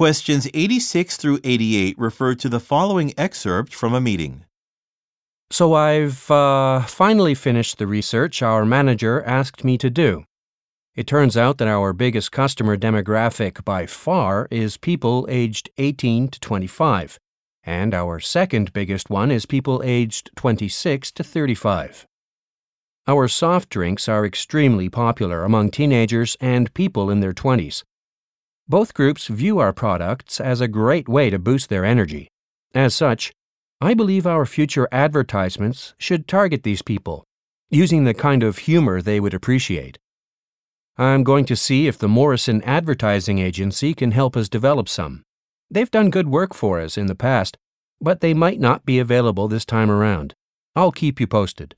Questions 86 through 88 refer to the following excerpt from a meeting. So I've uh, finally finished the research our manager asked me to do. It turns out that our biggest customer demographic by far is people aged 18 to 25, and our second biggest one is people aged 26 to 35. Our soft drinks are extremely popular among teenagers and people in their 20s. Both groups view our products as a great way to boost their energy. As such, I believe our future advertisements should target these people, using the kind of humor they would appreciate. I'm going to see if the Morrison Advertising Agency can help us develop some. They've done good work for us in the past, but they might not be available this time around. I'll keep you posted.